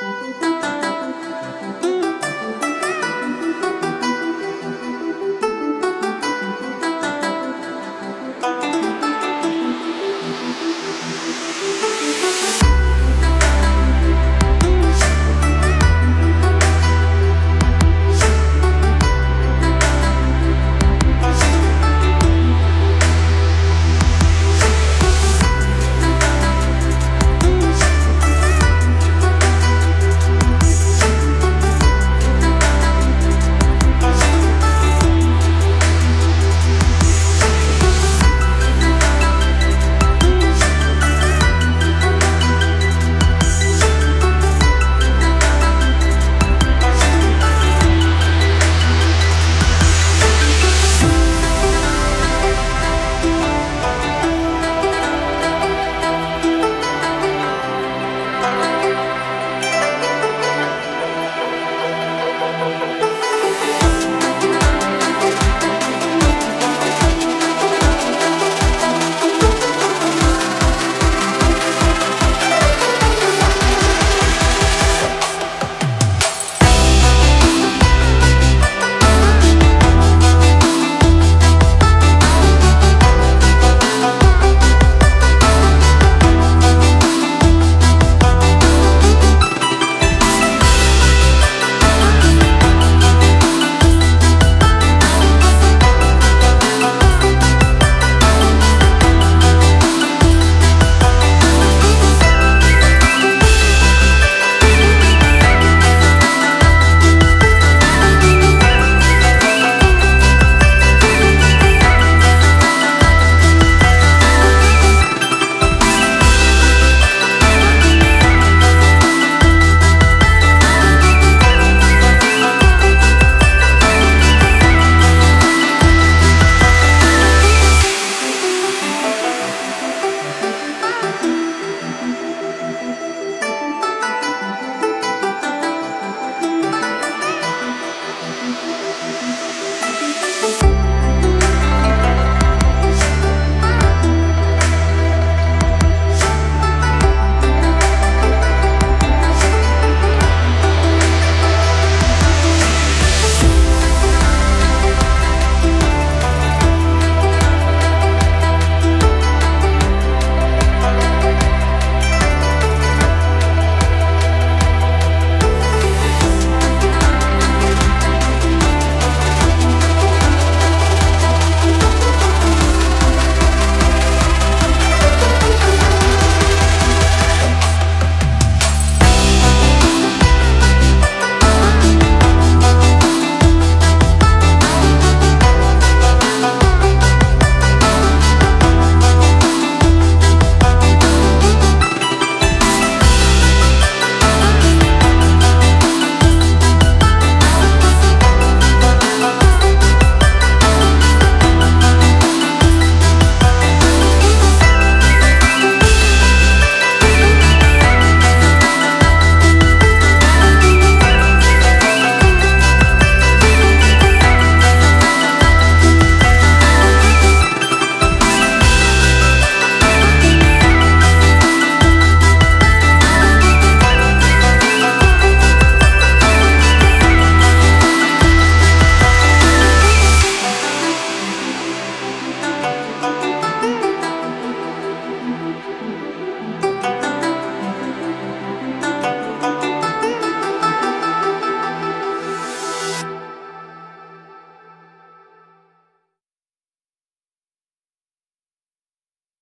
嗯嗯